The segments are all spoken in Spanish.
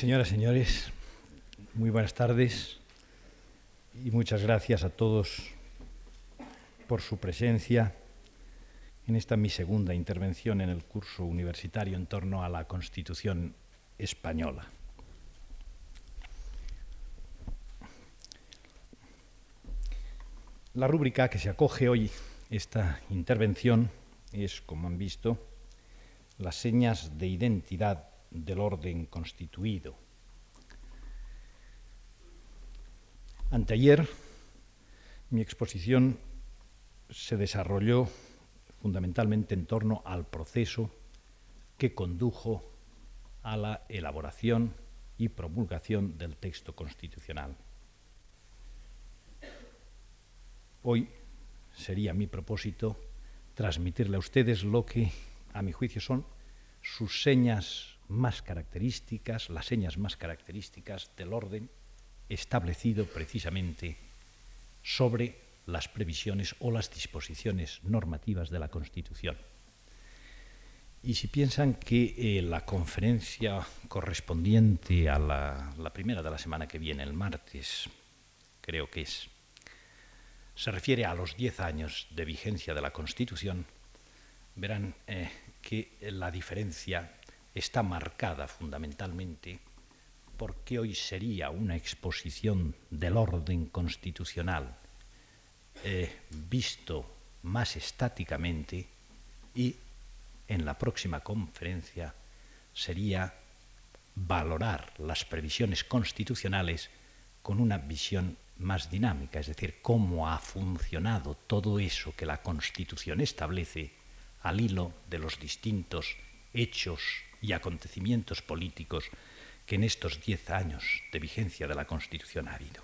Señoras, señores, muy buenas tardes y muchas gracias a todos por su presencia en esta mi segunda intervención en el curso universitario en torno a la Constitución española. La rúbrica que se acoge hoy esta intervención es, como han visto, las señas de identidad del orden constituido. Anteayer mi exposición se desarrolló fundamentalmente en torno al proceso que condujo a la elaboración y promulgación del texto constitucional. Hoy sería mi propósito transmitirle a ustedes lo que, a mi juicio, son sus señas más características, las señas más características del orden establecido precisamente sobre las previsiones o las disposiciones normativas de la Constitución. Y si piensan que eh, la conferencia correspondiente a la, primera de la semana que viene, el martes, creo que es, se refiere a los diez años de vigencia de la Constitución, verán eh, que la diferencia está marcada fundamentalmente porque hoy sería una exposición del orden constitucional eh, visto más estáticamente y en la próxima conferencia sería valorar las previsiones constitucionales con una visión más dinámica, es decir, cómo ha funcionado todo eso que la Constitución establece al hilo de los distintos hechos y acontecimientos políticos que en estos diez años de vigencia de la Constitución ha habido.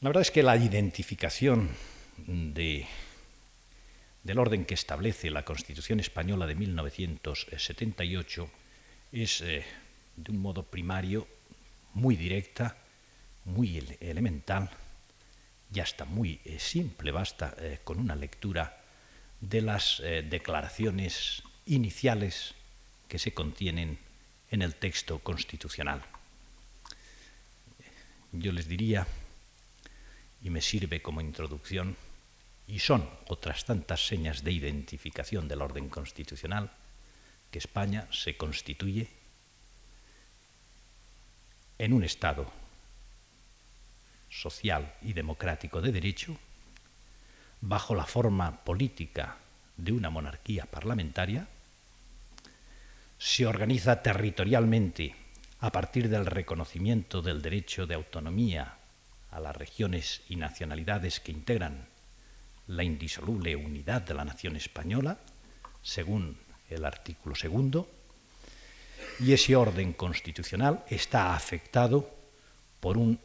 La verdad es que la identificación de, del orden que establece la Constitución española de 1978 es, eh, de un modo primario, muy directa, muy elemental y hasta muy eh, simple, basta eh, con una lectura de las declaraciones iniciales que se contienen en el texto constitucional. Yo les diría, y me sirve como introducción, y son otras tantas señas de identificación del orden constitucional, que España se constituye en un Estado social y democrático de derecho, bajo la forma política de una monarquía parlamentaria, se organiza territorialmente a partir del reconocimiento del derecho de autonomía a las regiones y nacionalidades que integran la indisoluble unidad de la nación española, según el artículo segundo, y ese orden constitucional está afectado por un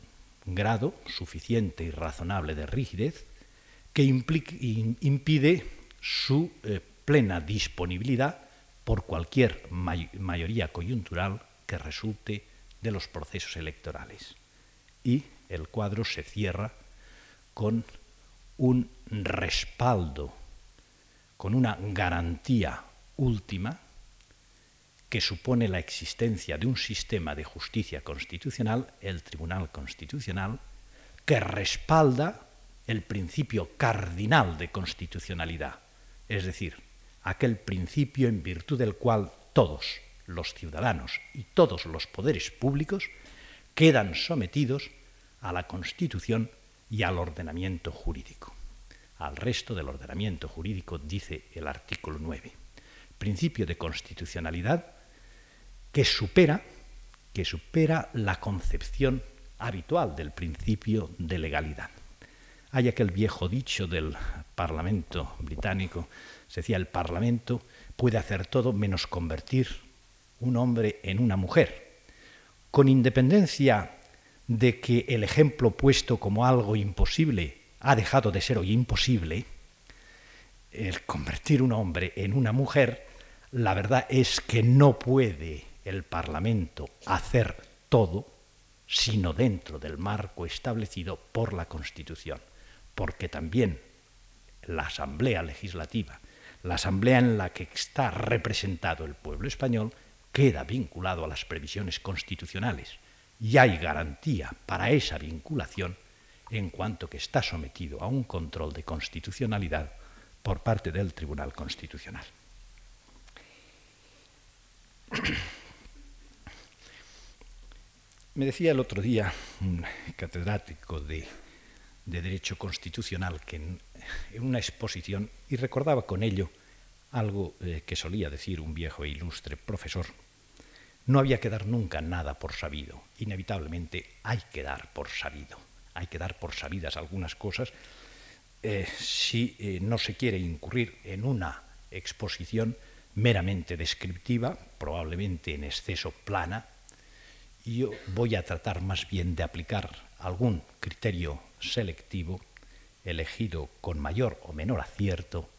grado suficiente y razonable de rigidez que impide su eh, plena disponibilidad por cualquier mayoría coyuntural que resulte de los procesos electorales. Y el cuadro se cierra con un respaldo, con una garantía última que supone la existencia de un sistema de justicia constitucional, el Tribunal Constitucional, que respalda el principio cardinal de constitucionalidad, es decir, aquel principio en virtud del cual todos los ciudadanos y todos los poderes públicos quedan sometidos a la Constitución y al ordenamiento jurídico. Al resto del ordenamiento jurídico dice el artículo 9. Principio de constitucionalidad que supera, que supera la concepción habitual del principio de legalidad. Hay aquel viejo dicho del Parlamento británico, se decía, el Parlamento puede hacer todo menos convertir un hombre en una mujer, con independencia de que el ejemplo puesto como algo imposible ha dejado de ser hoy imposible, el convertir un hombre en una mujer, la verdad es que no puede el Parlamento hacer todo, sino dentro del marco establecido por la Constitución porque también la Asamblea Legislativa, la Asamblea en la que está representado el pueblo español, queda vinculado a las previsiones constitucionales y hay garantía para esa vinculación en cuanto que está sometido a un control de constitucionalidad por parte del Tribunal Constitucional. Me decía el otro día un catedrático de, Derecho Constitucional que en, una exposición, y recordaba con ello algo eh, que solía decir un viejo e ilustre profesor, no había que dar nunca nada por sabido, inevitablemente hay que dar por sabido, hay que dar por sabidas algunas cosas eh, si eh, no se quiere incurrir en una exposición meramente descriptiva, probablemente en exceso plana, yo voy a tratar más bien de aplicar algún criterio selectivo elegido con mayor o menor acierto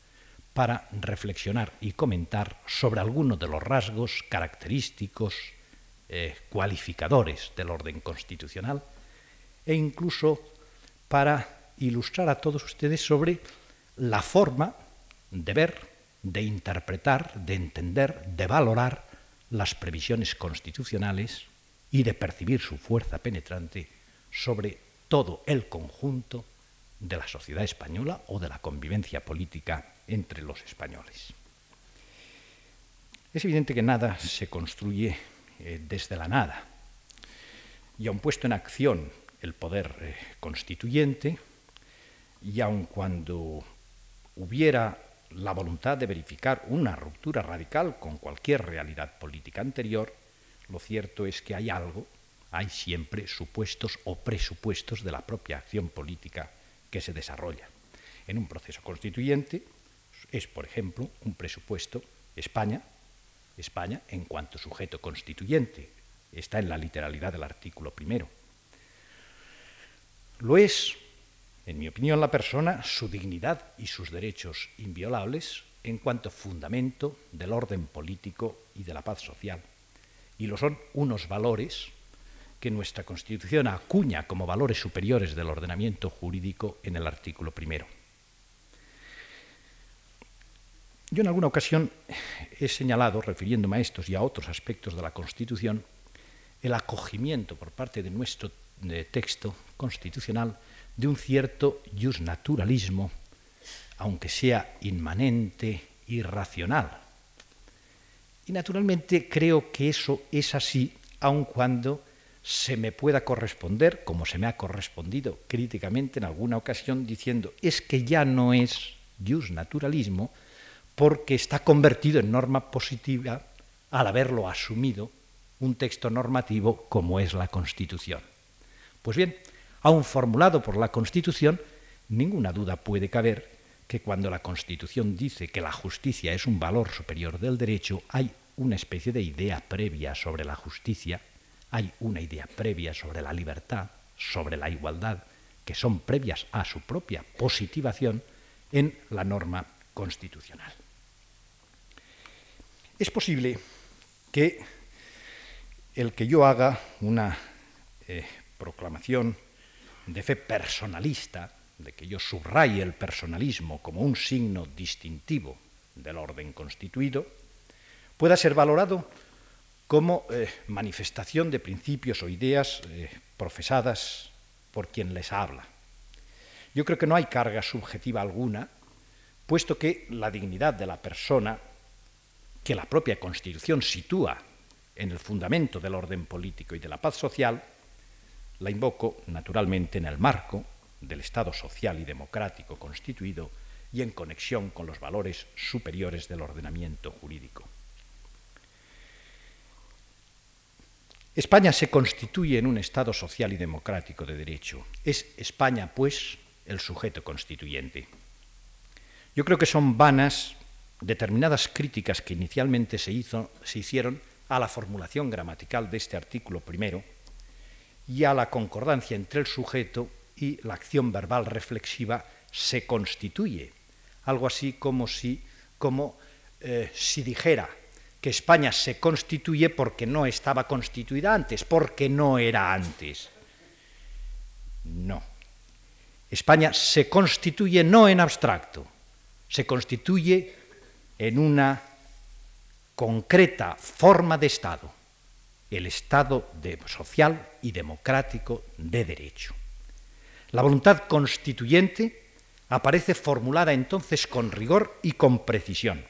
para reflexionar y comentar sobre algunos de los rasgos característicos, eh, cualificadores del orden constitucional e incluso para ilustrar a todos ustedes sobre la forma de ver, de interpretar, de entender, de valorar las previsiones constitucionales y de percibir su fuerza penetrante sobre todo el conjunto de la sociedad española o de la convivencia política entre los españoles. Es evidente que nada se construye eh, desde la nada, y aun puesto en acción el poder eh, constituyente, y aun cuando hubiera la voluntad de verificar una ruptura radical con cualquier realidad política anterior, lo cierto es que hay algo, hay siempre supuestos o presupuestos de la propia acción política que se desarrolla. En un proceso constituyente es, por ejemplo, un presupuesto España, España en cuanto sujeto constituyente, está en la literalidad del artículo primero. Lo es en mi opinión, la persona, su dignidad y sus derechos inviolables en cuanto fundamento del orden político y de la paz social. Y lo son unos valores que nuestra Constitución acuña como valores superiores del ordenamiento jurídico en el artículo primero. Yo en alguna ocasión he señalado, refiriéndome a estos y a otros aspectos de la Constitución, el acogimiento por parte de nuestro texto constitucional de un cierto naturalismo, aunque sea inmanente, irracional. Y naturalmente creo que eso es así, aun cuando se me pueda corresponder, como se me ha correspondido críticamente en alguna ocasión, diciendo es que ya no es naturalismo porque está convertido en norma positiva al haberlo asumido un texto normativo como es la Constitución. Pues bien, aun formulado por la Constitución, ninguna duda puede caber que cuando la Constitución dice que la justicia es un valor superior del derecho, hay una especie de idea previa sobre la justicia, hay una idea previa sobre la libertad, sobre la igualdad, que son previas a su propia positivación en la norma constitucional. Es posible que el que yo haga una eh, proclamación de fe personalista, de que yo subraye el personalismo como un signo distintivo del orden constituido, pueda ser valorado como eh, manifestación de principios o ideas eh, profesadas por quien les habla. Yo creo que no hay carga subjetiva alguna, puesto que la dignidad de la persona, que la propia Constitución sitúa en el fundamento del orden político y de la paz social, la invoco, naturalmente, en el marco del Estado social y democrático constituido y en conexión con los valores superiores del ordenamiento jurídico. España se constituye en un Estado social y democrático de derecho. Es España, pues, el sujeto constituyente. Yo creo que son vanas determinadas críticas que inicialmente se, se hicieron a la formulación gramatical de este artículo primero, y a la concordancia entre el sujeto y la acción verbal reflexiva se constituye. Algo así como si, como, eh, si dijera que España se constituye porque no estaba constituida antes, porque no era antes. No. España se constituye no en abstracto, se constituye en una concreta forma de Estado, el Estado social y democrático de derecho. La voluntad constituyente aparece formulada entonces con rigor y con precisión.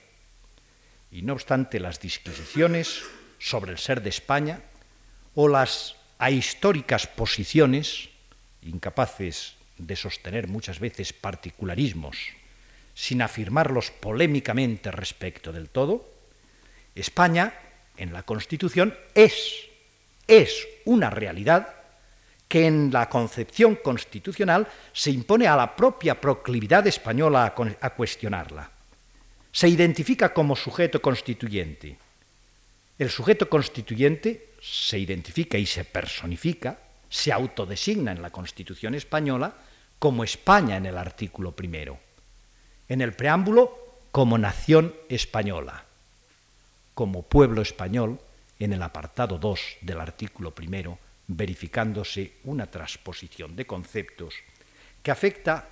Y no obstante las disquisiciones sobre el ser de España o las ahistóricas posiciones, incapaces de sostener muchas veces particularismos sin afirmarlos polémicamente respecto del todo, España en la Constitución es, es una realidad que en la concepción constitucional se impone a la propia proclividad española a, a cuestionarla. Se identifica como sujeto constituyente. El sujeto constituyente se identifica y se personifica, se autodesigna en la Constitución española como España en el artículo primero. En el preámbulo, como nación española. Como pueblo español, en el apartado 2 del artículo primero, verificándose una transposición de conceptos que afecta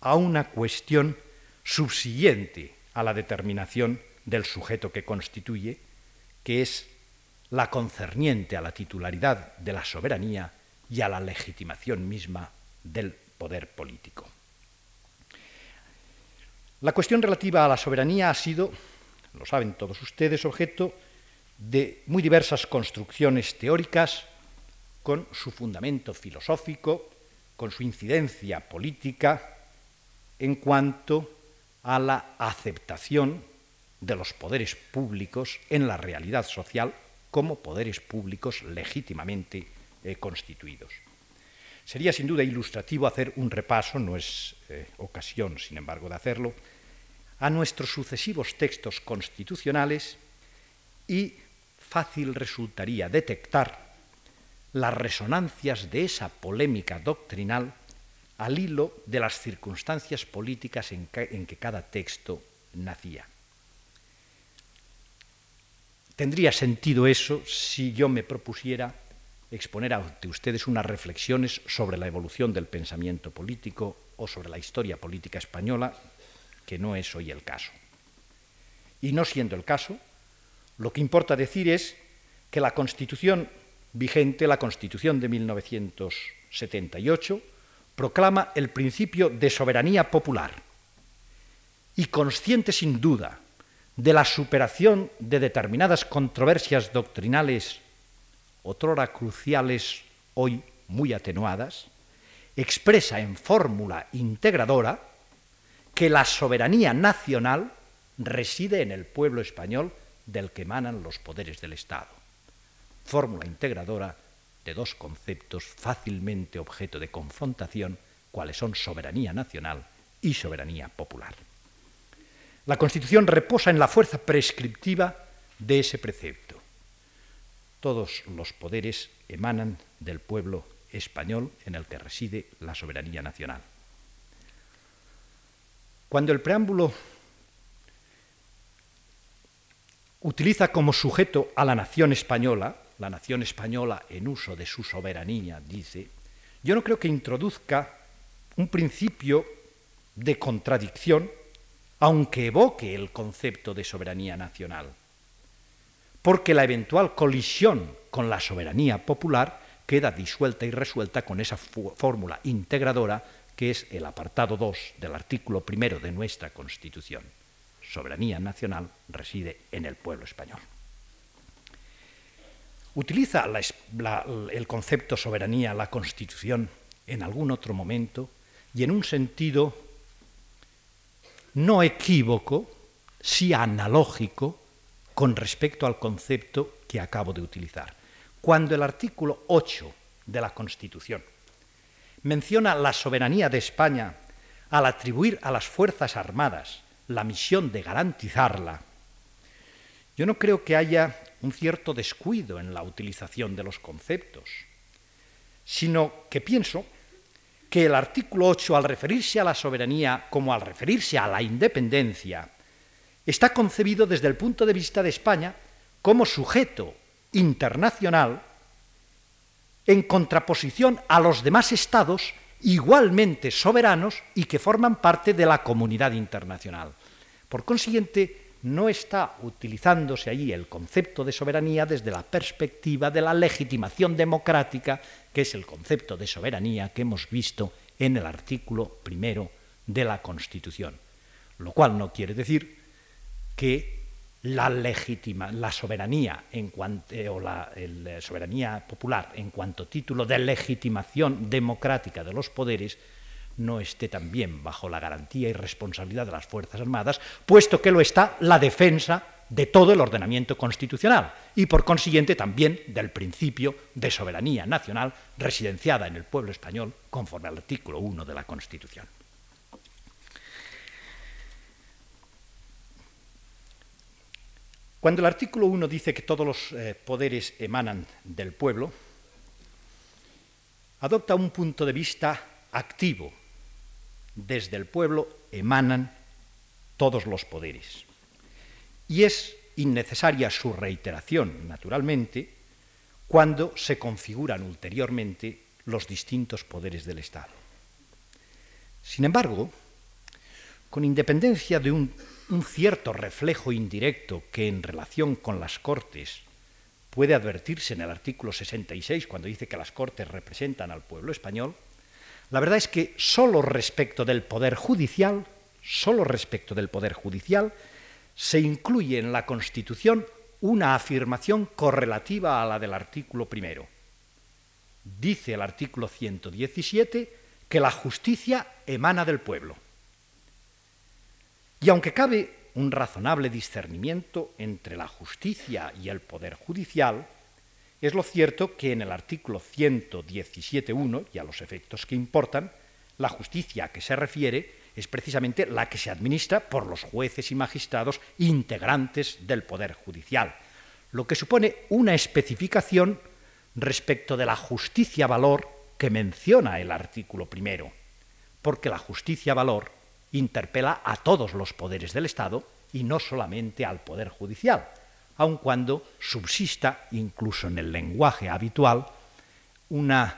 a una cuestión subsiguiente a la determinación del sujeto que constituye, que es la concerniente a la titularidad de la soberanía y a la legitimación misma del poder político. La cuestión relativa a la soberanía ha sido, lo saben todos ustedes, objeto de muy diversas construcciones teóricas con su fundamento filosófico, con su incidencia política en cuanto a la aceptación de los poderes públicos en la realidad social como poderes públicos legítimamente eh, constituidos. Sería sin duda ilustrativo hacer un repaso, no es eh, ocasión, sin embargo, de hacerlo, a nuestros sucesivos textos constitucionales y fácil resultaría detectar las resonancias de esa polémica doctrinal al hilo de las circunstancias políticas en que, cada texto nacía. Tendría sentido eso si yo me propusiera exponer ante ustedes unas reflexiones sobre la evolución del pensamiento político o sobre la historia política española, que no es hoy el caso. Y no siendo el caso, lo que importa decir es que la Constitución vigente, la Constitución de 1978, proclama el principio de soberanía popular y consciente sin duda de la superación de determinadas controversias doctrinales, otrora cruciales, hoy muy atenuadas, expresa en fórmula integradora que la soberanía nacional reside en el pueblo español del que emanan los poderes del Estado. Fórmula integradora dos conceptos fácilmente objeto de confrontación, cuáles son soberanía nacional y soberanía popular. La Constitución reposa en la fuerza prescriptiva de ese precepto. Todos los poderes emanan del pueblo español en el que reside la soberanía nacional. Cuando el preámbulo utiliza como sujeto a la nación española, la nación española en uso de su soberanía, dice, yo no creo que introduzca un principio de contradicción, aunque evoque el concepto de soberanía nacional, porque la eventual colisión con la soberanía popular queda disuelta y resuelta con esa fórmula integradora que es el apartado 2 del artículo primero de nuestra Constitución. Soberanía nacional reside en el pueblo español utiliza el concepto soberanía, la Constitución, en algún otro momento y en un sentido no equívoco, sí analógico con respecto al concepto que acabo de utilizar. Cuando el artículo 8 de la Constitución menciona la soberanía de España al atribuir a las Fuerzas Armadas la misión de garantizarla, yo no creo que haya un cierto descuido en la utilización de los conceptos, sino que pienso que el artículo 8, al referirse a la soberanía como al referirse a la independencia, está concebido desde el punto de vista de España como sujeto internacional en contraposición a los demás estados igualmente soberanos y que forman parte de la comunidad internacional. Por consiguiente, no está utilizándose allí el concepto de soberanía desde la perspectiva de la legitimación democrática, que es el concepto de soberanía que hemos visto en el artículo primero de la Constitución. Lo cual no quiere decir que la la soberanía en eh, o la soberanía popular en cuanto título de legitimación democrática de los poderes no esté también bajo la garantía y responsabilidad de las Fuerzas Armadas, puesto que lo está la defensa de todo el ordenamiento constitucional y por consiguiente también del principio de soberanía nacional residenciada en el pueblo español conforme al artículo 1 de la Constitución. Cuando el artículo 1 dice que todos los eh, poderes emanan del pueblo, adopta un punto de vista activo. Desde el pueblo emanan todos los poderes. Y es innecesaria su reiteración, naturalmente, cuando se configuran ulteriormente los distintos poderes del Estado. Sin embargo, con independencia de un un cierto reflejo indirecto que en relación con las Cortes puede advertirse en el artículo 66 cuando dice que las Cortes representan al pueblo español, la verdad es que solo respecto del poder judicial, solo respecto del poder judicial, se incluye en la Constitución una afirmación correlativa a la del artículo primero. Dice el artículo 117 que la justicia emana del pueblo. Y aunque cabe un razonable discernimiento entre la justicia y el poder judicial, es lo cierto que en el artículo 117.1, y a los efectos que importan, la justicia a que se refiere es precisamente la que se administra por los jueces y magistrados integrantes del Poder Judicial, lo que supone una especificación respecto de la justicia-valor que menciona el artículo primero, porque la justicia-valor interpela a todos los poderes del Estado y no solamente al Poder Judicial, aun cuando subsista, incluso en el lenguaje habitual, una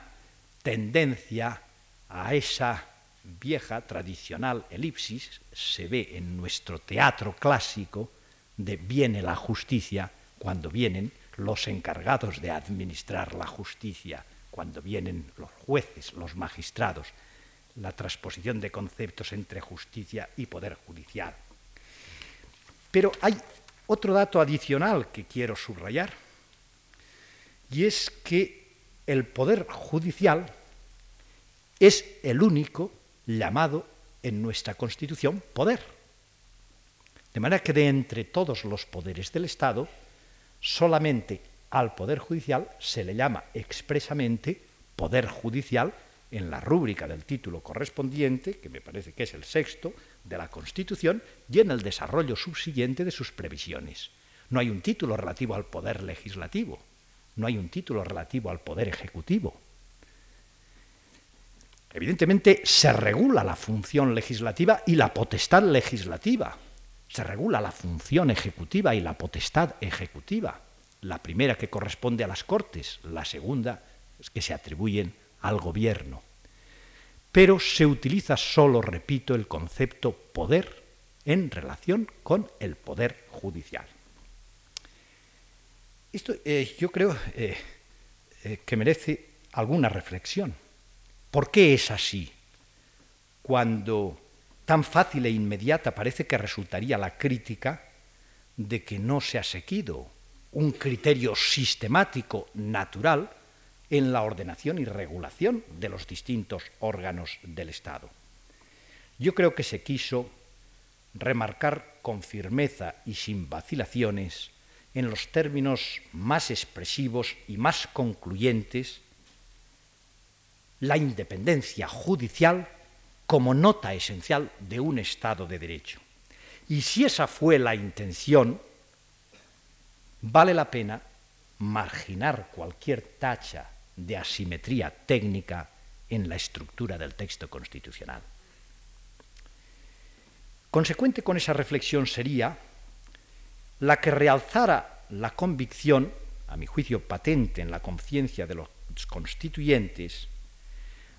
tendencia a esa vieja, tradicional elipsis, se ve en nuestro teatro clásico, de viene la justicia cuando vienen los encargados de administrar la justicia, cuando vienen los jueces, los magistrados, la transposición de conceptos entre justicia y poder judicial. Pero hay otro dato adicional que quiero subrayar, y es que el poder judicial es el único llamado en nuestra Constitución poder. De manera que de entre todos los poderes del Estado, solamente al Poder Judicial se le llama expresamente poder judicial en la rúbrica del título correspondiente, que me parece que es el sexto, de la Constitución, y en el desarrollo subsiguiente de sus previsiones. No hay un título relativo al poder legislativo, no hay un título relativo al poder ejecutivo. Evidentemente se regula la función legislativa y la potestad legislativa, se regula la función ejecutiva y la potestad ejecutiva, la primera que corresponde a las Cortes, la segunda que se atribuyen al gobierno. Pero se utiliza solo, repito, el concepto poder en relación con el poder judicial. Esto eh, yo creo eh, eh, que merece alguna reflexión. ¿Por qué es así? Cuando tan fácil e inmediata parece que resultaría la crítica de que no se ha seguido un criterio sistemático, natural, en la ordenación y regulación de los distintos órganos del Estado. Yo creo que se quiso remarcar con firmeza y sin vacilaciones, en los términos más expresivos y más concluyentes, la independencia judicial como nota esencial de un Estado de Derecho. Y si esa fue la intención, vale la pena marginar cualquier tacha de asimetría técnica en la estructura del texto constitucional. Consecuente con esa reflexión sería la que realzara la convicción, a mi juicio patente en la conciencia de los constituyentes,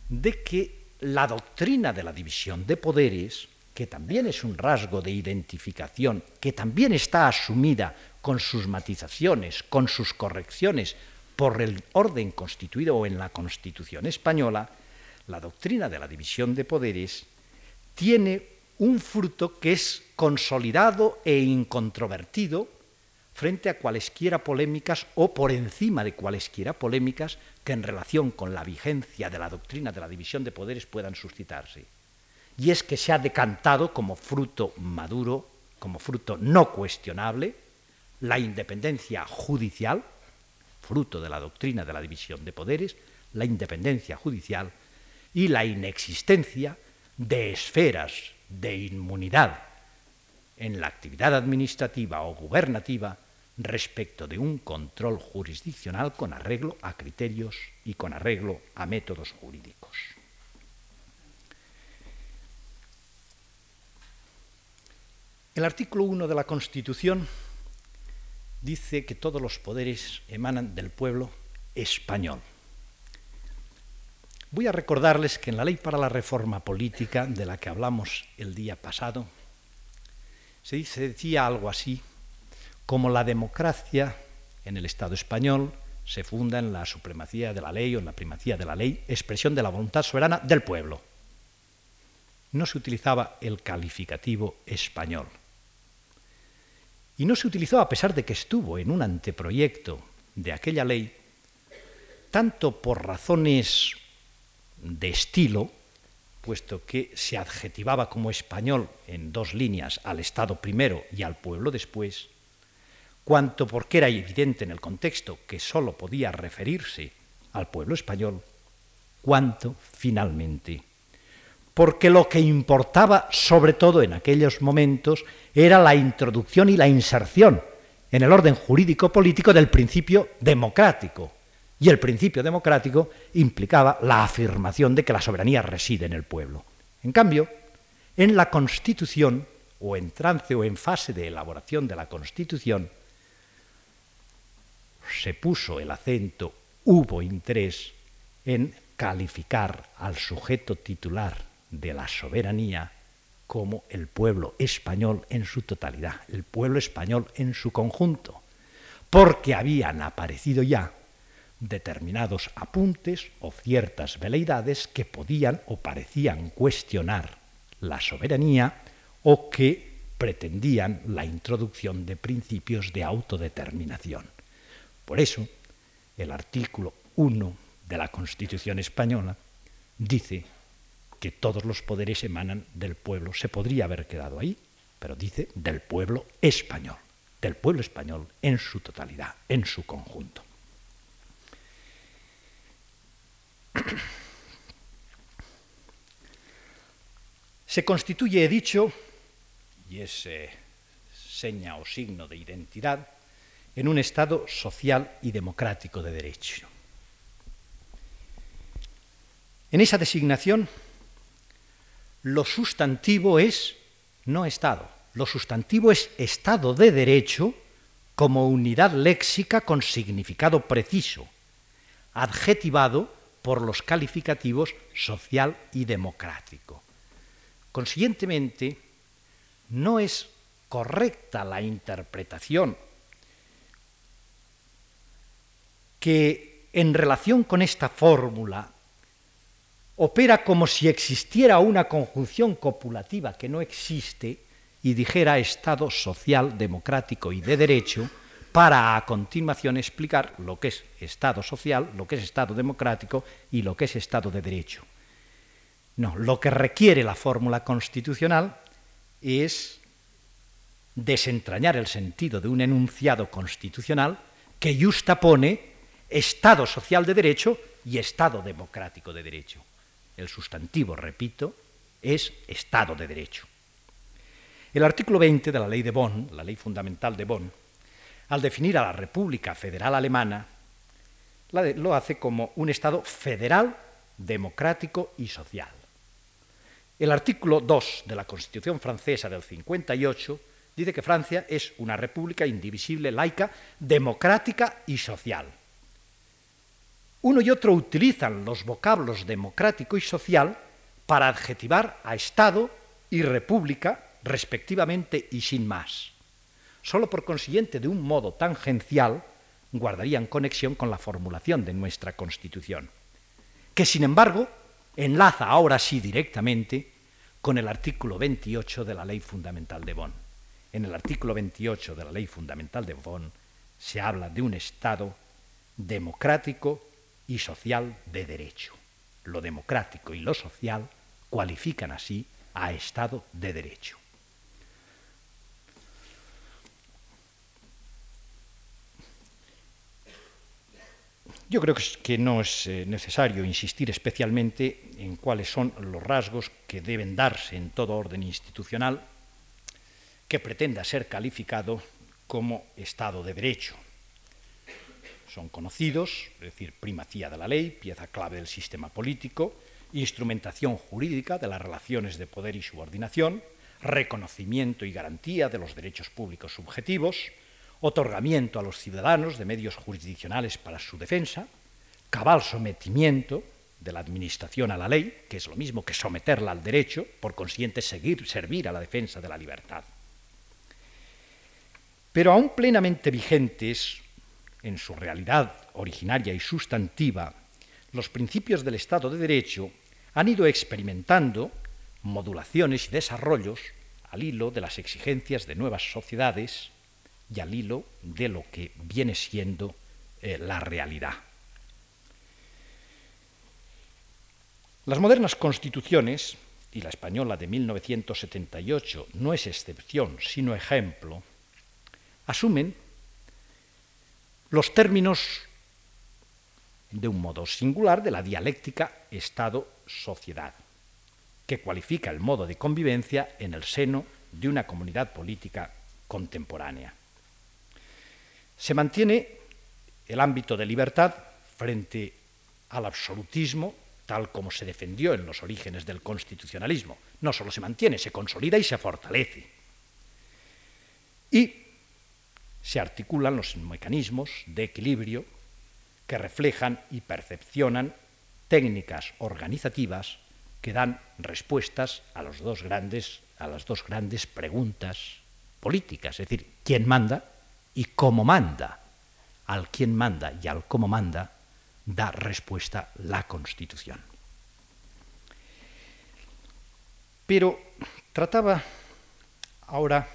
de que la doctrina de la división de poderes que también es un rasgo de identificación, que también está asumida con sus matizaciones, con sus correcciones por el orden constituido o en la Constitución española, la doctrina de la división de poderes tiene un fruto que es consolidado e incontrovertido frente a cualesquiera polémicas o por encima de cualesquiera polémicas que en relación con la vigencia de la doctrina de la división de poderes puedan suscitarse. Y es que se ha decantado como fruto maduro, como fruto no cuestionable, la independencia judicial, fruto de la doctrina de la división de poderes, la independencia judicial y la inexistencia de esferas de inmunidad en la actividad administrativa o gubernativa respecto de un control jurisdiccional con arreglo a criterios y con arreglo a métodos jurídicos. El artículo 1 de la Constitución dice que todos los poderes emanan del pueblo español. Voy a recordarles que en la Ley para la Reforma Política, de la que hablamos el día pasado, se, decía algo así como la democracia en el Estado español se funda en la supremacía de la ley o en la primacía de la ley, expresión de la voluntad soberana del pueblo. No se utilizaba el calificativo español. Y no se utilizó a pesar de que estuvo en un anteproyecto de aquella ley, tanto por razones de estilo, puesto que se adjetivaba como español en dos líneas al Estado primero y al pueblo después, cuanto porque era evidente en el contexto que sólo podía referirse al pueblo español, cuanto finalmente porque lo que importaba sobre todo en aquellos momentos era la introducción y la inserción en el orden jurídico político del principio democrático. Y el principio democrático implicaba la afirmación de que la soberanía reside en el pueblo. En cambio, en la Constitución, o en trance o en fase de elaboración de la Constitución, se puso el acento, hubo interés en calificar al sujeto titular de la soberanía como el pueblo español en su totalidad, el pueblo español en su conjunto, porque habían aparecido ya determinados apuntes o ciertas veleidades que podían o parecían cuestionar la soberanía o que pretendían la introducción de principios de autodeterminación. Por eso, el artículo 1 de la Constitución española dice que todos los poderes emanan del pueblo. Se podría haber quedado ahí, pero dice del pueblo español, del pueblo español en su totalidad, en su conjunto. Se constituye, he dicho, y es eh, seña o signo de identidad, en un Estado social y democrático de derecho. En esa designación, lo sustantivo es no Estado, lo sustantivo es Estado de Derecho como unidad léxica con significado preciso, adjetivado por los calificativos social y democrático. Consiguientemente, no es correcta la interpretación que en relación con esta fórmula opera como si existiera una conjunción copulativa que no existe y dijera Estado social, democrático y de derecho, para a continuación explicar lo que es Estado social, lo que es Estado democrático y lo que es Estado de derecho. No, lo que requiere la fórmula constitucional es desentrañar el sentido de un enunciado constitucional que justapone Estado social de derecho y Estado democrático de derecho. El sustantivo, repito, es Estado de derecho. El artículo 20 de la ley de Bonn, la ley fundamental de Bonn, al definir a la República Federal Alemana, lo hace como un Estado federal, democrático y social. El artículo 2 de la Constitución francesa del 58 dice que Francia es una república indivisible, laica, democrática y social uno y otro utilizan los vocablos democrático y social para adjetivar a Estado y república, respectivamente y sin más. Solo por consiguiente, de un modo tangencial, guardarían conexión con la formulación de nuestra Constitución, que sin embargo enlaza ahora sí directamente con el artículo 28 de la Ley Fundamental de Bonn. En el artículo 28 de la Ley Fundamental de Bonn se habla de un Estado democrático y social de derecho. Lo democrático y lo social cualifican así a Estado de derecho. Yo creo que no es eh, necesario insistir especialmente en cuáles son los rasgos que deben darse en todo orden institucional que pretenda ser calificado como Estado de Derecho. Son conocidos, es decir, primacía de la ley, pieza clave del sistema político, instrumentación jurídica de las relaciones de poder y subordinación, reconocimiento y garantía de los derechos públicos subjetivos, otorgamiento a los ciudadanos de medios jurisdiccionales para su defensa, cabal sometimiento de la Administración a la ley, que es lo mismo que someterla al derecho, por consiguiente seguir, servir a la defensa de la libertad. Pero aún plenamente vigentes en su realidad originaria y sustantiva, los principios del Estado de Derecho han ido experimentando modulaciones y desarrollos al hilo de las exigencias de nuevas sociedades y al hilo de lo que viene siendo eh, la realidad. Las modernas constituciones, y la española de 1978 no es excepción, sino ejemplo, asumen los términos de un modo singular de la dialéctica Estado-sociedad, que cualifica el modo de convivencia en el seno de una comunidad política contemporánea. Se mantiene el ámbito de libertad frente al absolutismo tal como se defendió en los orígenes del constitucionalismo. No solo se mantiene, se consolida y se fortalece. Y se articulan los mecanismos de equilibrio que reflejan y percepcionan técnicas organizativas que dan respuestas a, dos grandes, a las dos grandes preguntas políticas, es decir, quién manda y cómo manda. Al quién manda y al cómo manda da respuesta la Constitución. Pero trataba ahora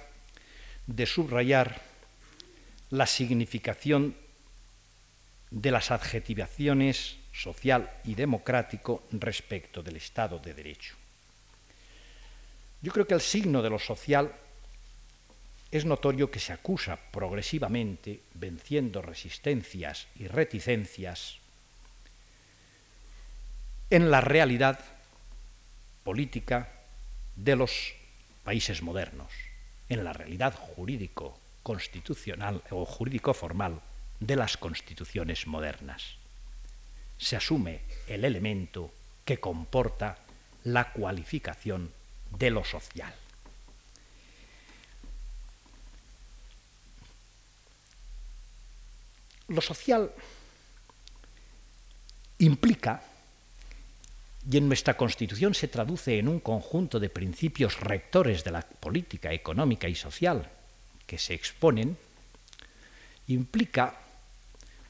de subrayar la significación de las adjetivaciones social y democrático respecto del Estado de Derecho. Yo creo que el signo de lo social es notorio que se acusa progresivamente, venciendo resistencias y reticencias, en la realidad política de los países modernos, en la realidad jurídico constitucional o jurídico formal de las constituciones modernas. Se asume el elemento que comporta la cualificación de lo social. Lo social implica, y en nuestra Constitución se traduce en un conjunto de principios rectores de la política económica y social, que se exponen implica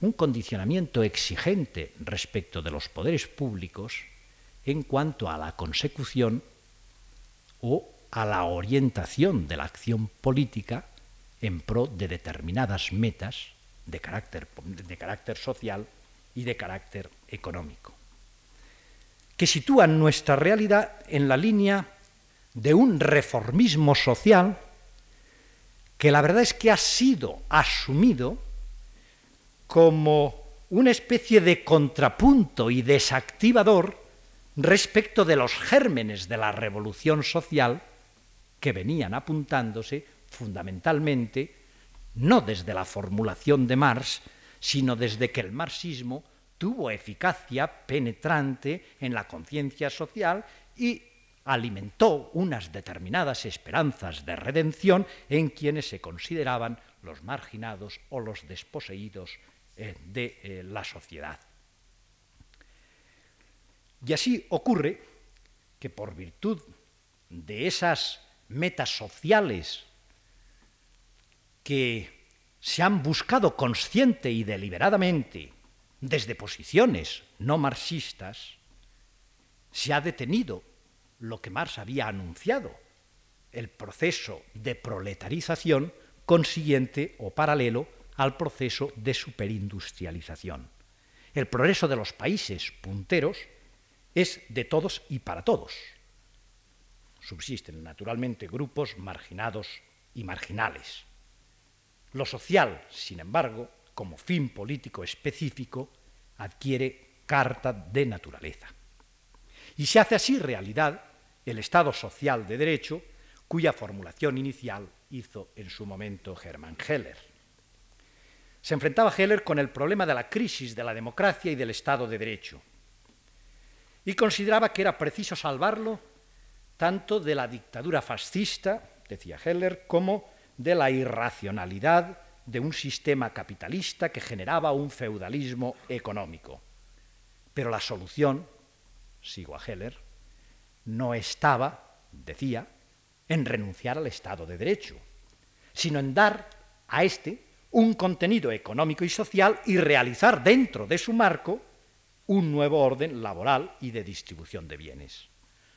un condicionamiento exigente respecto de los poderes públicos en cuanto a la consecución o a la orientación de la acción política en pro de determinadas metas de carácter, de carácter social y de carácter económico, que sitúan nuestra realidad en la línea de un reformismo social que la verdad es que ha sido asumido como una especie de contrapunto y desactivador respecto de los gérmenes de la revolución social que venían apuntándose fundamentalmente no desde la formulación de Marx, sino desde que el marxismo tuvo eficacia penetrante en la conciencia social y alimentó unas determinadas esperanzas de redención en quienes se consideraban los marginados o los desposeídos eh, de eh, la sociedad. Y así ocurre que por virtud de esas metas sociales que se han buscado consciente y deliberadamente desde posiciones no marxistas, se ha detenido lo que Marx había anunciado, el proceso de proletarización consiguiente o paralelo al proceso de superindustrialización. El progreso de los países punteros es de todos y para todos. Subsisten naturalmente grupos marginados y marginales. Lo social, sin embargo, como fin político específico, adquiere carta de naturaleza. Y se hace así realidad el Estado social de derecho, cuya formulación inicial hizo en su momento Hermann Heller. Se enfrentaba Heller con el problema de la crisis de la democracia y del Estado de Derecho, y consideraba que era preciso salvarlo tanto de la dictadura fascista, decía Heller, como de la irracionalidad de un sistema capitalista que generaba un feudalismo económico. Pero la solución, sigo a Heller, no estaba, decía, en renunciar al Estado de Derecho, sino en dar a éste un contenido económico y social y realizar dentro de su marco un nuevo orden laboral y de distribución de bienes.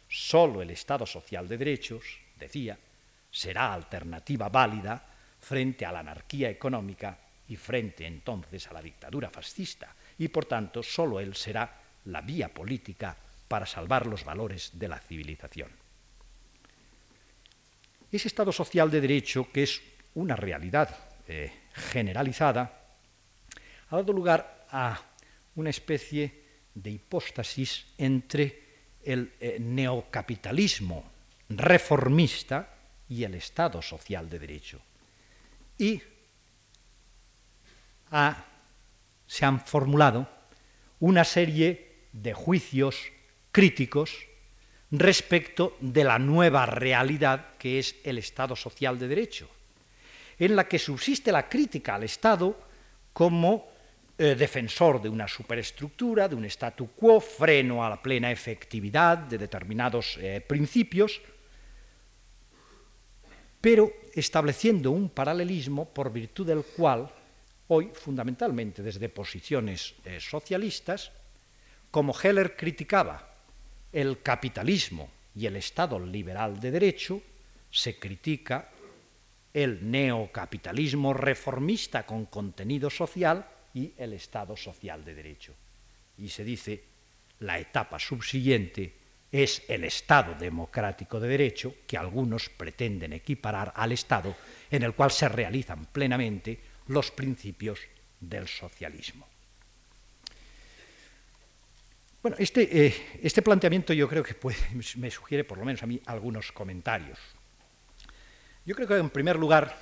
Solo el Estado social de derechos, decía, será alternativa válida frente a la anarquía económica y frente entonces a la dictadura fascista, y por tanto solo él será la vía política para salvar los valores de la civilización. Ese Estado social de derecho, que es una realidad eh, generalizada, ha dado lugar a una especie de hipóstasis entre el eh, neocapitalismo reformista y el Estado social de derecho. Y se han formulado una serie de juicios críticos respecto de la nueva realidad que es el Estado social de derecho, en la que subsiste la crítica al Estado como eh, defensor de una superestructura, de un statu quo, freno a la plena efectividad de determinados eh, principios, pero estableciendo un paralelismo por virtud del cual hoy, fundamentalmente desde posiciones eh, socialistas, como Heller criticaba el capitalismo y el Estado liberal de derecho, se critica el neocapitalismo reformista con contenido social y el Estado social de derecho. Y se dice, la etapa subsiguiente es el Estado democrático de derecho que algunos pretenden equiparar al Estado en el cual se realizan plenamente los principios del socialismo. Bueno, este, eh, este planteamiento yo creo que me sugiere, por lo menos a mí, algunos comentarios. Yo creo que, en primer lugar,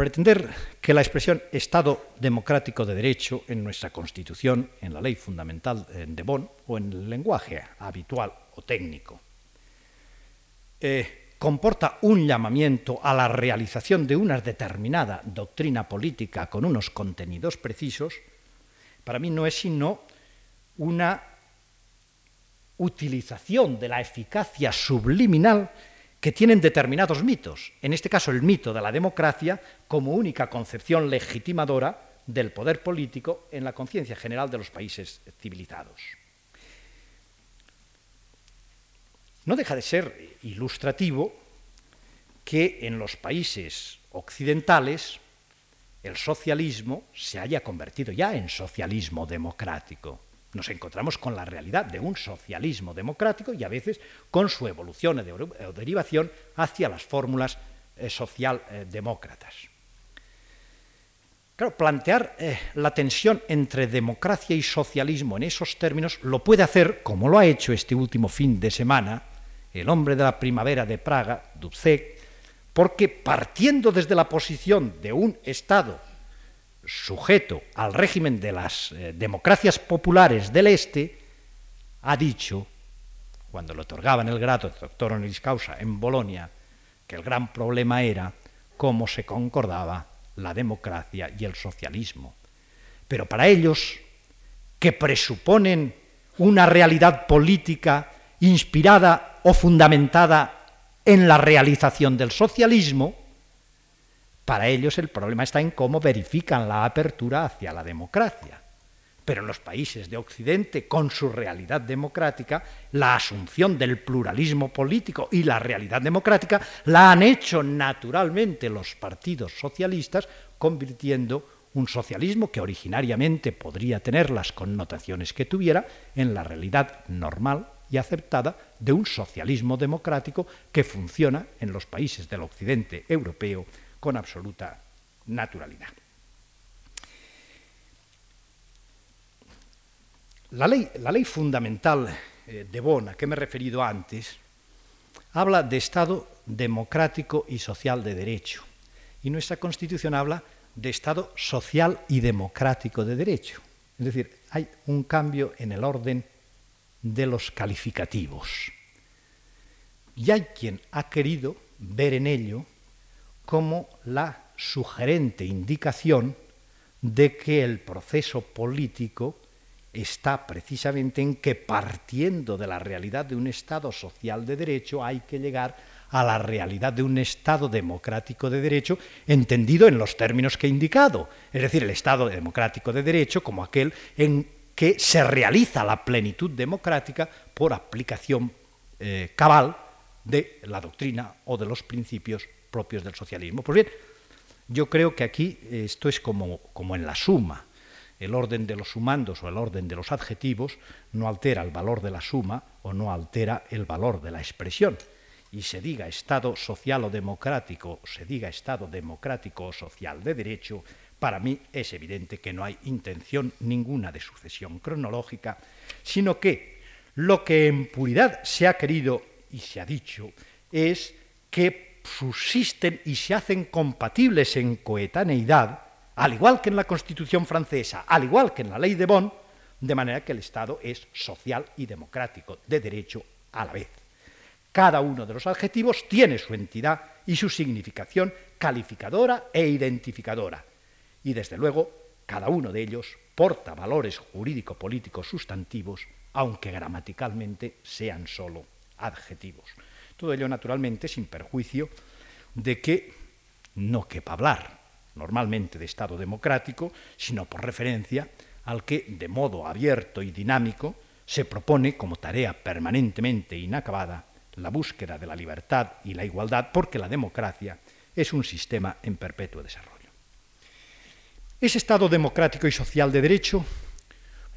Pretender que la expresión Estado democrático de derecho en nuestra Constitución, en la ley fundamental de Bonn o en el lenguaje habitual o técnico, eh, comporta un llamamiento a la realización de una determinada doctrina política con unos contenidos precisos, para mí no es sino una utilización de la eficacia subliminal que tienen determinados mitos, en este caso el mito de la democracia como única concepción legitimadora del poder político en la conciencia general de los países civilizados. No deja de ser ilustrativo que en los países occidentales el socialismo se haya convertido ya en socialismo democrático nos encontramos con la realidad de un socialismo democrático y a veces con su evolución o derivación hacia las fórmulas eh, socialdemócratas. Claro, plantear eh, la tensión entre democracia y socialismo en esos términos lo puede hacer, como lo ha hecho este último fin de semana, el hombre de la primavera de Praga, Dubček, porque partiendo desde la posición de un Estado sujeto al régimen de las eh, democracias populares del Este, ha dicho, cuando le otorgaban el grado de doctor honoris causa en Bolonia, que el gran problema era cómo se concordaba la democracia y el socialismo. Pero para ellos, que presuponen una realidad política inspirada o fundamentada en la realización del socialismo, para ellos el problema está en cómo verifican la apertura hacia la democracia. Pero en los países de Occidente, con su realidad democrática, la asunción del pluralismo político y la realidad democrática la han hecho naturalmente los partidos socialistas, convirtiendo un socialismo que originariamente podría tener las connotaciones que tuviera en la realidad normal y aceptada de un socialismo democrático que funciona en los países del occidente europeo con absoluta naturalidad. La ley, fundamental eh, de Bonn, a que me he referido antes, habla de Estado democrático y social de derecho. Y nuestra Constitución habla de Estado social y democrático de derecho. Es decir, hay un cambio en el orden de los calificativos. Y hay quien ha querido ver en ello como la sugerente indicación de que el proceso político está precisamente en que partiendo de la realidad de un Estado social de derecho hay que llegar a la realidad de un Estado democrático de derecho entendido en los términos que he indicado, es decir, el Estado democrático de derecho como aquel en que se realiza la plenitud democrática por aplicación eh, cabal de la doctrina o de los principios propios del socialismo. Pues bien, yo creo que aquí esto es como, como en la suma. El orden de los sumandos o el orden de los adjetivos no altera el valor de la suma o no altera el valor de la expresión y se diga Estado social o democrático, se diga Estado democrático o social de derecho, para mí es evidente que no hay intención ninguna de sucesión cronológica, sino que lo que en puridad se ha querido y se ha dicho es que subsisten y se hacen compatibles en coetaneidad, al igual que en la Constitución francesa, al igual que en la ley de Bonn, de manera que el Estado es social y democrático, de derecho a la vez. Cada uno de los adjetivos tiene su entidad y su significación calificadora e identificadora. Y desde luego, cada uno de ellos porta valores jurídico-políticos sustantivos, aunque gramaticalmente sean sólo adjetivos. Todo ello, naturalmente, sin perjuicio de que no quepa hablar normalmente de Estado democrático, sino por referencia al que, de modo abierto y dinámico, se propone como tarea permanentemente inacabada la búsqueda de la libertad y la igualdad, porque la democracia es un sistema en perpetuo desarrollo. Ese Estado democrático y social de derecho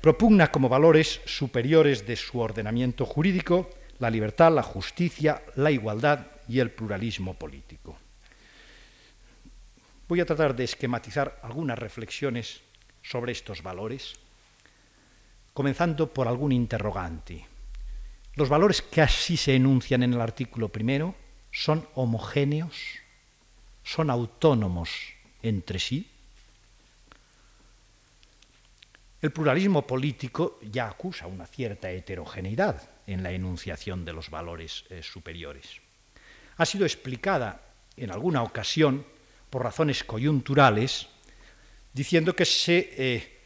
propugna como valores superiores de su ordenamiento jurídico la libertad, la justicia, la igualdad y el pluralismo político. Voy a tratar de esquematizar algunas reflexiones sobre estos valores, comenzando por algún interrogante. Los valores que así se enuncian en el artículo primero son homogéneos, son autónomos entre sí. El pluralismo político ya acusa una cierta heterogeneidad en la enunciación de los valores eh, superiores. Ha sido explicada en alguna ocasión por razones coyunturales, diciendo que se eh,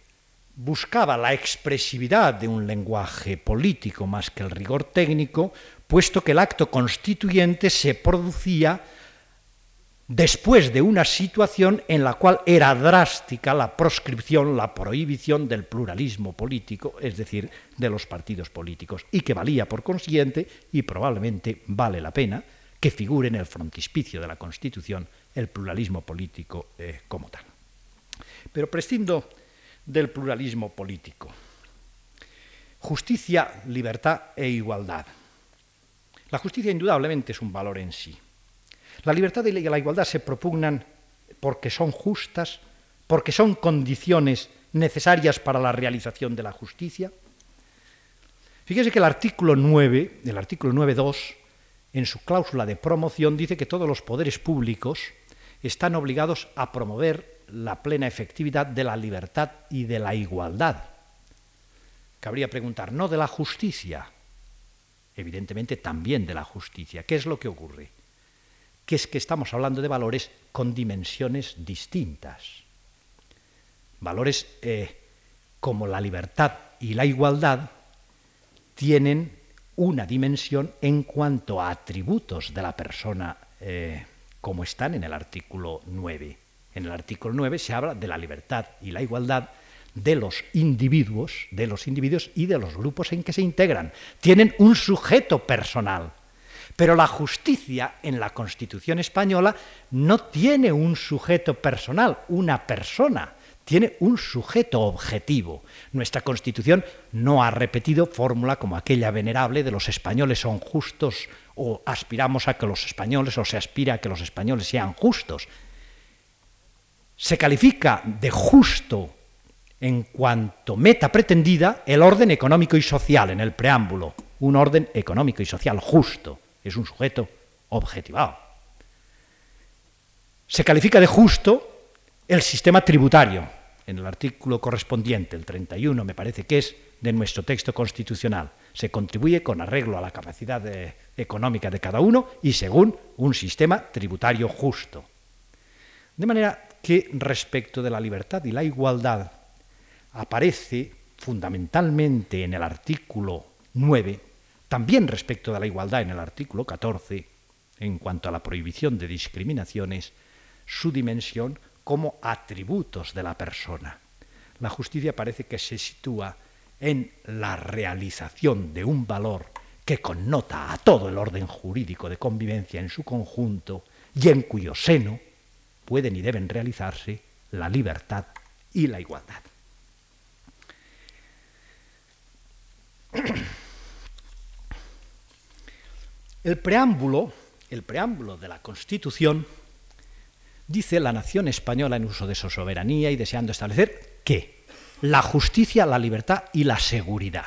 buscaba la expresividad de un lenguaje político más que el rigor técnico, puesto que el acto constituyente se producía después de una situación en la cual era drástica la proscripción, la prohibición del pluralismo político, es decir, de los partidos políticos, y que valía por consiguiente, y probablemente vale la pena, que figure en el frontispicio de la Constitución el pluralismo político eh, como tal. Pero prescindo del pluralismo político. Justicia, libertad e igualdad. La justicia indudablemente es un valor en sí. La libertad y la igualdad se propugnan porque son justas, porque son condiciones necesarias para la realización de la justicia. Fíjese que el artículo 9, el artículo 9.2, en su cláusula de promoción, dice que todos los poderes públicos están obligados a promover la plena efectividad de la libertad y de la igualdad. Cabría preguntar, no de la justicia, evidentemente también de la justicia. ¿Qué es lo que ocurre? Que es que estamos hablando de valores con dimensiones distintas. Valores eh, como la libertad y la igualdad tienen una dimensión en cuanto a atributos de la persona eh, como están en el artículo 9. En el artículo 9 se habla de la libertad y la igualdad de los individuos, de los individuos y de los grupos en que se integran. Tienen un sujeto personal. Pero la justicia en la Constitución española no tiene un sujeto personal, una persona, tiene un sujeto objetivo. Nuestra Constitución no ha repetido fórmula como aquella venerable de los españoles son justos o aspiramos a que los españoles o se aspira a que los españoles sean justos. Se califica de justo en cuanto meta pretendida el orden económico y social en el preámbulo, un orden económico y social justo, es un sujeto objetivado. Se califica de justo el sistema tributario, en el artículo correspondiente, el 31 me parece que es, de nuestro texto constitucional. Se contribuye con arreglo a la capacidad económica de cada uno y según un sistema tributario justo. De manera que respecto de la libertad y la igualdad aparece fundamentalmente en el artículo 9, también respecto de la igualdad en el artículo 14, en cuanto a la prohibición de discriminaciones, su dimensión como atributos de la persona. La justicia parece que se sitúa en la realización de un valor que connota a todo el orden jurídico de convivencia en su conjunto y en cuyo seno pueden y deben realizarse la libertad y la igualdad. El preámbulo, el preámbulo de la Constitución dice la nación española en uso de su soberanía y deseando establecer que la justicia, la libertad y la seguridad.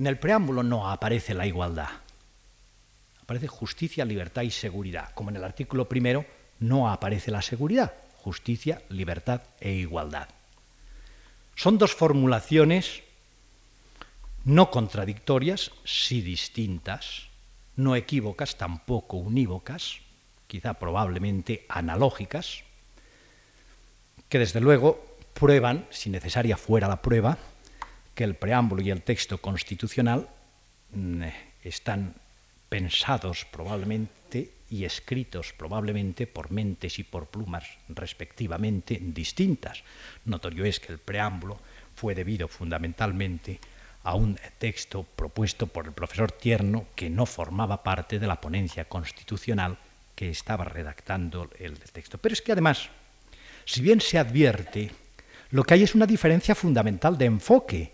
En el preámbulo no aparece la igualdad. Aparece justicia, libertad y seguridad. Como en el artículo primero no aparece la seguridad. Justicia, libertad e igualdad. Son dos formulaciones no contradictorias, sí distintas, no equívocas, tampoco unívocas, quizá probablemente analógicas, que desde luego prueban, si necesaria fuera la prueba, que el preámbulo y el texto constitucional mm, están pensados probablemente y escritos probablemente por mentes y por plumas respectivamente distintas. Notorio es que el preámbulo fue debido fundamentalmente a un texto propuesto por el profesor Tierno que no formaba parte de la ponencia constitucional que estaba redactando el texto. Pero es que además, si bien se advierte, lo que hay es una diferencia fundamental de enfoque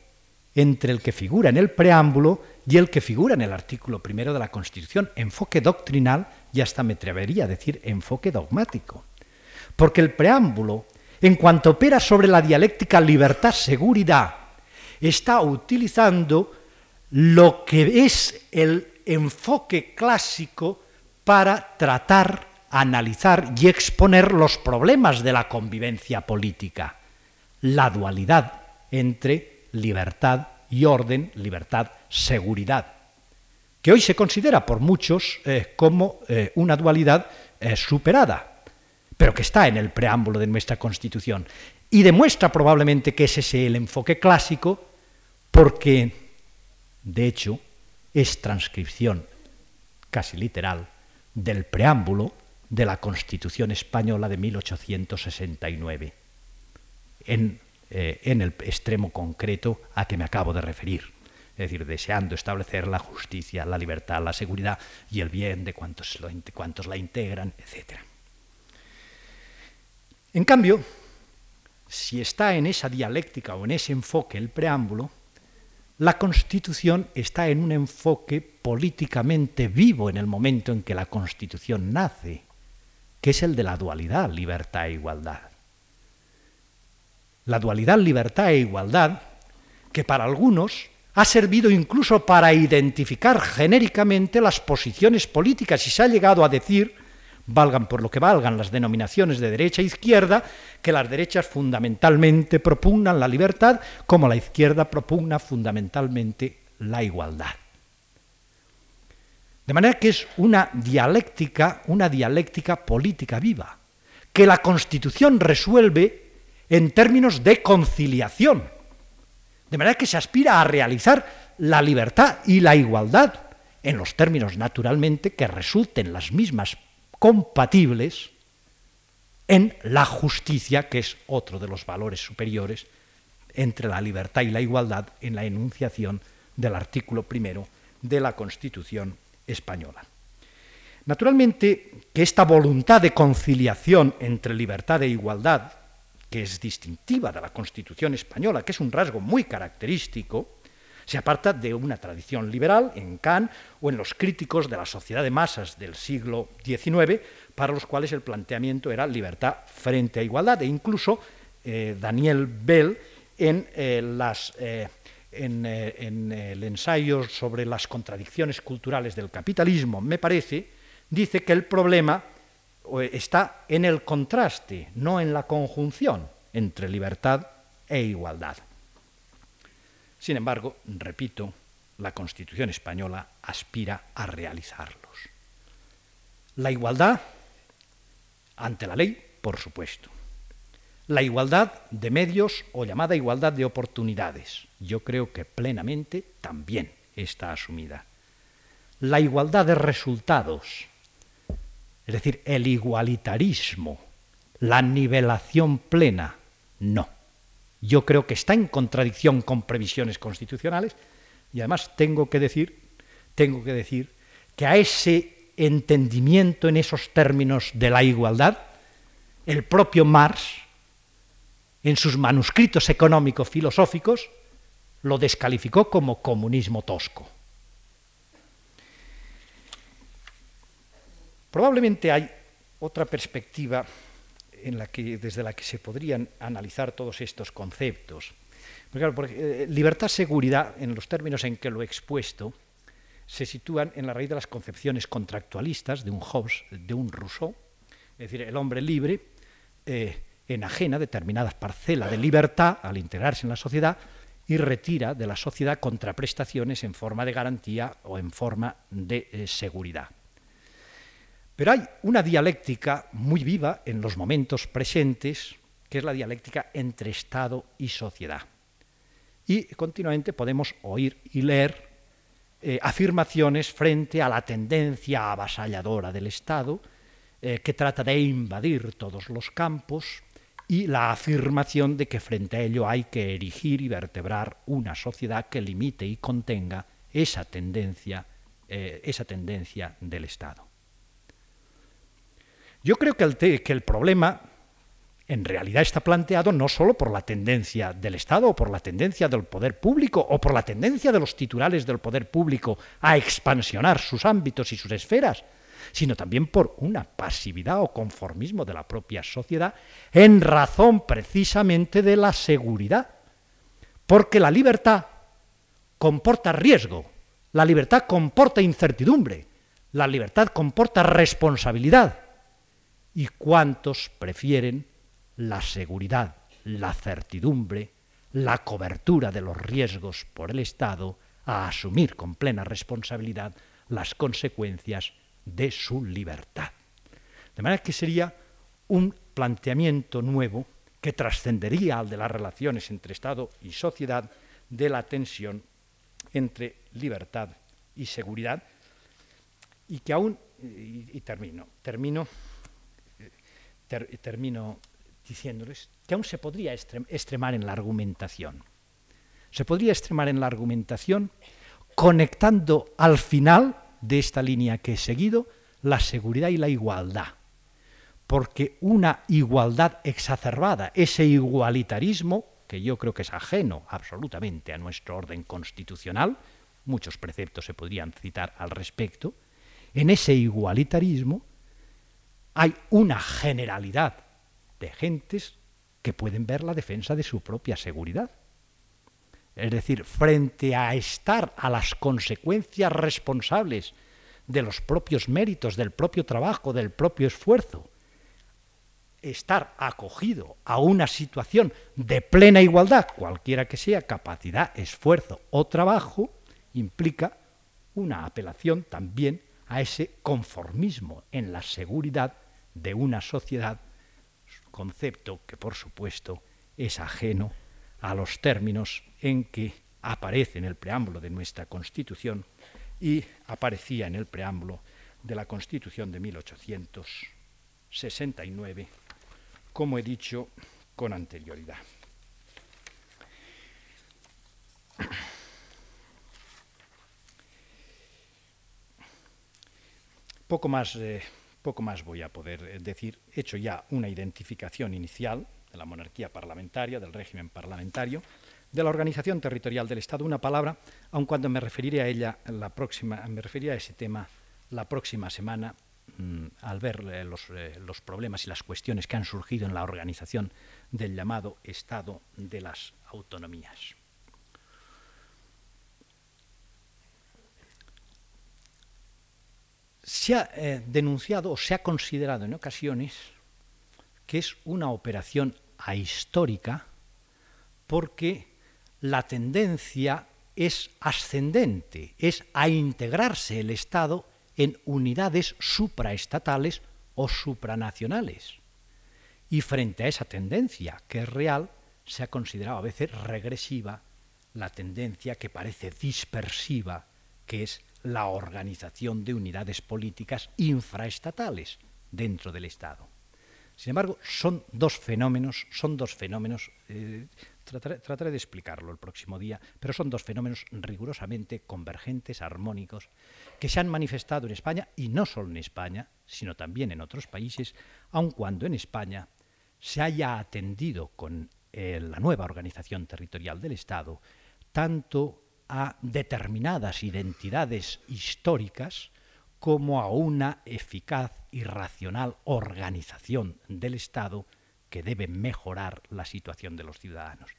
entre el que figura en el preámbulo y el que figura en el artículo primero de la Constitución, enfoque doctrinal y hasta me atrevería a decir enfoque dogmático. Porque el preámbulo, en cuanto opera sobre la dialéctica libertad-seguridad, está utilizando lo que es el enfoque clásico para tratar, analizar y exponer los problemas de la convivencia política, la dualidad entre libertad y orden, libertad, seguridad, que hoy se considera por muchos eh, como eh, una dualidad eh, superada, pero que está en el preámbulo de nuestra Constitución. Y demuestra probablemente que ese es el enfoque clásico porque, de hecho, es transcripción casi literal del preámbulo de la Constitución española de 1869, en, eh, en el extremo concreto a que me acabo de referir es decir, deseando establecer la justicia, la libertad, la seguridad y el bien de cuantos, cuantos la integran, etc. En cambio, si está en esa dialéctica o en ese enfoque el preámbulo, la Constitución está en un enfoque políticamente vivo en el momento en que la Constitución nace, que es el de la dualidad, libertad e igualdad. La dualidad, libertad e igualdad, que para algunos ha servido incluso para identificar genéricamente las posiciones políticas y se ha llegado a decir valgan por lo que valgan las denominaciones de derecha e izquierda, que las derechas fundamentalmente propugnan la libertad, como la izquierda propugna fundamentalmente la igualdad. De manera que es una dialéctica, una dialéctica política viva, que la Constitución resuelve en términos de conciliación. De manera que se aspira a realizar la libertad y la igualdad, en los términos naturalmente que resulten las mismas compatibles en la justicia, que es otro de los valores superiores entre la libertad y la igualdad en la enunciación del artículo primero de la Constitución española. Naturalmente que esta voluntad de conciliación entre libertad e igualdad, que es distintiva de la Constitución española, que es un rasgo muy característico, se aparta de una tradición liberal en Kant o en los críticos de la sociedad de masas del siglo XIX, para los cuales el planteamiento era libertad frente a igualdad, e incluso eh, Daniel Bell en, eh, las, eh, en, en el ensayo sobre las contradicciones culturales del capitalismo, me parece, dice que el problema está en el contraste, no en la conjunción entre libertad e igualdad. Sin embargo, repito, la Constitución española aspira a realizarlos. La igualdad ante la ley, por supuesto. La igualdad de medios o llamada igualdad de oportunidades, yo creo que plenamente también está asumida. La igualdad de resultados, es decir, el igualitarismo, la nivelación plena, no. Yo creo que está en contradicción con previsiones constitucionales y además tengo que decir, tengo que decir que a ese entendimiento en esos términos de la igualdad, el propio Marx, en sus manuscritos económico-filosóficos, lo descalificó como comunismo tosco. Probablemente hay otra perspectiva en la que, desde la que se podrían analizar todos estos conceptos. Porque, eh, libertad, seguridad, en los términos en que lo he expuesto, se sitúan en la raíz de las concepciones contractualistas de un Hobbes, de un Rousseau, es decir, el hombre libre eh, enajena determinadas parcelas de libertad al integrarse en la sociedad y retira de la sociedad contraprestaciones en forma de garantía o en forma de eh, seguridad. Pero hay una dialéctica muy viva en los momentos presentes, que es la dialéctica entre Estado y sociedad. Y continuamente podemos oír y leer eh, afirmaciones frente a la tendencia avasalladora del Estado, eh, que trata de invadir todos los campos, y la afirmación de que frente a ello hay que erigir y vertebrar una sociedad que limite y contenga esa tendencia, eh, esa tendencia del Estado. Yo creo que el, problema en realidad está planteado no solo por la tendencia del Estado o por la tendencia del poder público o por la tendencia de los titulares del poder público a expansionar sus ámbitos y sus esferas, sino también por una pasividad o conformismo de la propia sociedad en razón precisamente de la seguridad. Porque la libertad comporta riesgo, la libertad comporta incertidumbre, la libertad comporta responsabilidad. ¿Y cuántos prefieren la seguridad, la certidumbre, la cobertura de los riesgos por el Estado a asumir con plena responsabilidad las consecuencias de su libertad. De manera que sería un planteamiento nuevo que trascendería al de las relaciones entre Estado y sociedad de la tensión entre libertad y seguridad y que aún, y, termino, termino, termino diciéndoles que aún se podría extremar en la argumentación. Se podría extremar en la argumentación conectando al final de esta línea que he seguido la seguridad y la igualdad. Porque una igualdad exacerbada, ese igualitarismo, que yo creo que es ajeno absolutamente a nuestro orden constitucional, muchos preceptos se podrían citar al respecto, en ese igualitarismo hay una generalidad de gentes que pueden ver la defensa de su propia seguridad. Es decir, frente a estar a las consecuencias responsables de los propios méritos, del propio trabajo, del propio esfuerzo, estar acogido a una situación de plena igualdad, cualquiera que sea capacidad, esfuerzo o trabajo, implica una apelación también a ese conformismo en la seguridad de una sociedad concepto que por supuesto es ajeno a los términos en que aparece en el preámbulo de nuestra Constitución y aparecía en el preámbulo de la Constitución de 1869, como he dicho con anterioridad. Poco más, eh, poco más voy a poder eh, decir. He hecho ya una identificación inicial de la monarquía parlamentaria, del régimen parlamentario, de la organización territorial del Estado. Una palabra, aun cuando me referiré a ella la próxima, me referiré a ese tema la próxima semana mm, al ver eh, los, los problemas y las cuestiones que han surgido en la organización del llamado Estado de las autonomías. Se ha eh, denunciado o se ha considerado en ocasiones que es una operación ahistórica porque la tendencia es ascendente, es a integrarse el Estado en unidades supraestatales o supranacionales. Y frente a esa tendencia, que es real, se ha considerado a veces regresiva la tendencia que parece dispersiva, que es la organización de unidades políticas infraestatales dentro del Estado. Sin embargo, son dos fenómenos, son dos fenómenos, eh, trataré, de explicarlo el próximo día, pero son dos fenómenos rigurosamente convergentes, armónicos, que se han manifestado en España, y no solo en España, sino también en otros países, aun cuando en España se haya atendido con eh, la nueva organización territorial del Estado, tanto a determinadas identidades históricas como a una eficaz y racional organización del Estado que debe mejorar la situación de los ciudadanos.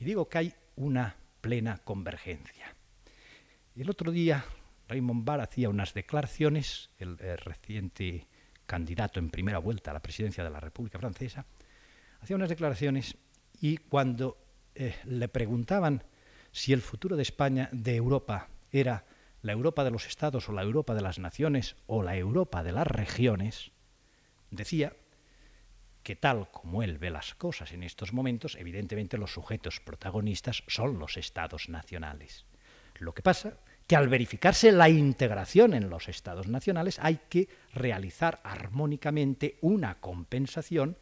Y digo que hay una plena convergencia. El otro día Raymond Barr hacía unas declaraciones, el, reciente candidato en primera vuelta a la presidencia de la República Francesa, hacía unas declaraciones y cuando eh, le preguntaban si el futuro de España, de Europa, era la Europa de los Estados o la Europa de las naciones o la Europa de las regiones, decía que tal como él ve las cosas en estos momentos, evidentemente los sujetos protagonistas son los estados nacionales. Lo que pasa que al verificarse la integración en los estados nacionales hay que realizar armónicamente una compensación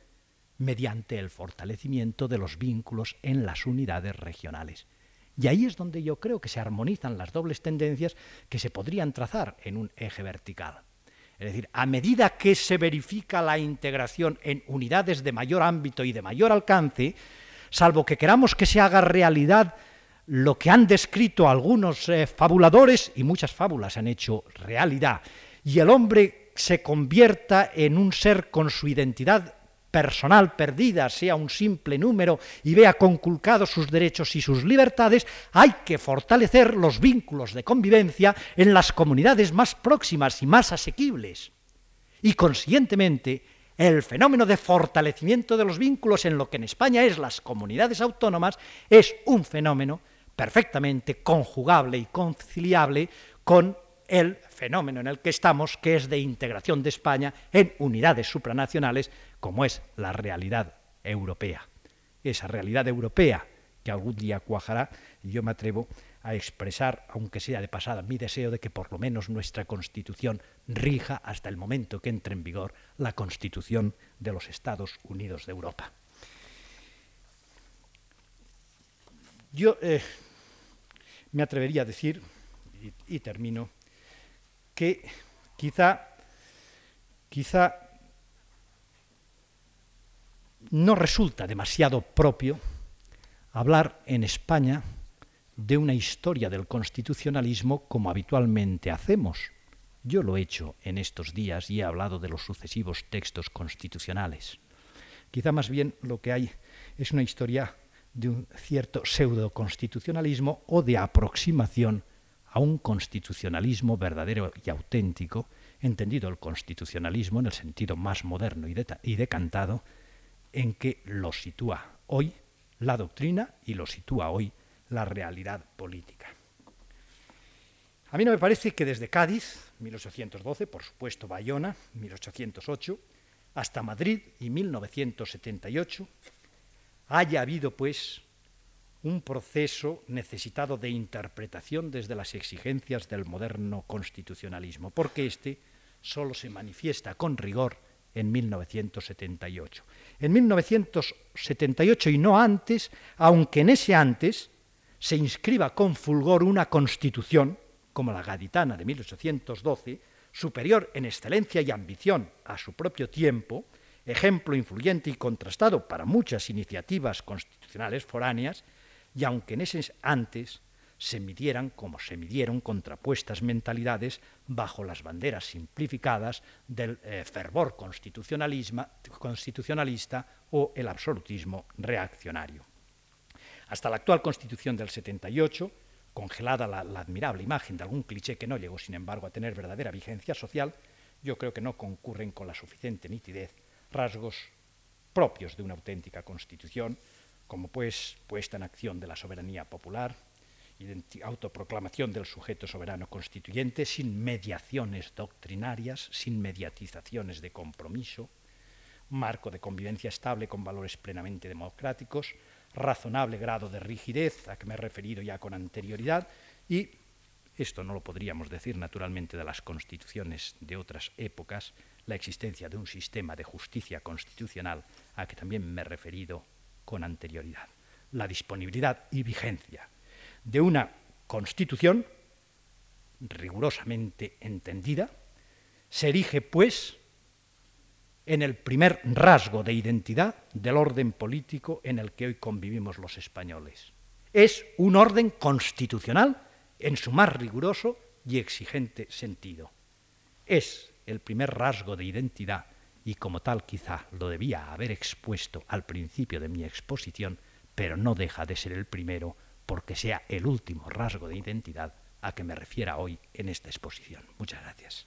mediante el fortalecimiento de los vínculos en las unidades regionales. Y ahí es donde yo creo que se armonizan las dobles tendencias que se podrían trazar en un eje vertical. Es decir, a medida que se verifica la integración en unidades de mayor ámbito y de mayor alcance, salvo que queramos que se haga realidad lo que han descrito algunos eh, fabuladores, y muchas fábulas han hecho realidad, y el hombre se convierta en un ser con su identidad personal perdida sea un simple número y vea conculcados sus derechos y sus libertades, hay que fortalecer los vínculos de convivencia en las comunidades más próximas y más asequibles. Y consiguientemente, el fenómeno de fortalecimiento de los vínculos en lo que en España es las comunidades autónomas es un fenómeno perfectamente conjugable y conciliable con el fenómeno en el que estamos, que es de integración de España en unidades supranacionales como es la realidad europea. Esa realidad europea que algún día cuajará, yo me atrevo a expresar, aunque sea de pasada, mi deseo de que por lo menos nuestra Constitución rija hasta el momento que entre en vigor la Constitución de los Estados Unidos de Europa. Yo eh, me atrevería a decir, y, y termino, que quizá, quizá no resulta demasiado propio hablar en España de una historia del constitucionalismo como habitualmente hacemos. Yo lo he hecho en estos días y he hablado de los sucesivos textos constitucionales. Quizá más bien lo que hay es una historia de un cierto pseudo-constitucionalismo o de aproximación a un constitucionalismo verdadero y auténtico, entendido el constitucionalismo en el sentido más moderno y, decantado, en que lo sitúa hoy la doctrina y lo sitúa hoy la realidad política. A mí no me parece que desde Cádiz, 1812, por supuesto Bayona, 1808, hasta Madrid y 1978, haya habido pues un proceso necesitado de interpretación desde las exigencias del moderno constitucionalismo, porque éste solo se manifiesta con rigor en 1978. En 1978 y no antes, aunque en ese antes se inscriba con fulgor una constitución, como la gaditana de 1812, superior en excelencia y ambición a su propio tiempo, ejemplo influyente y contrastado para muchas iniciativas constitucionales foráneas, y aunque en ese antes se midieran como se midieron contrapuestas mentalidades bajo las banderas simplificadas del eh, fervor constitucionalista o el absolutismo reaccionario. Hasta la actual Constitución del 78, congelada la, la admirable imagen de algún cliché que no llegó, sin embargo, a tener verdadera vigencia social, yo creo que no concurren con la suficiente nitidez rasgos propios de una auténtica Constitución, como pues puesta en acción de la soberanía popular, autoproclamación del sujeto soberano constituyente sin mediaciones doctrinarias, sin mediatizaciones de compromiso, marco de convivencia estable con valores plenamente democráticos, razonable grado de rigidez, a que me he referido ya con anterioridad, y esto no lo podríamos decir naturalmente de las constituciones de otras épocas, la existencia de un sistema de justicia constitucional a que también me he referido con anterioridad. La disponibilidad y vigencia de una constitución rigurosamente entendida, se erige, pues, en el primer rasgo de identidad del orden político en el que hoy convivimos los españoles. Es un orden constitucional en su más riguroso y exigente sentido. Es el primer rasgo de identidad y como tal quizá lo debía haber expuesto al principio de mi exposición, pero no deja de ser el primero porque sea el último rasgo de identidad a que me refiera hoy en esta exposición. Muchas gracias.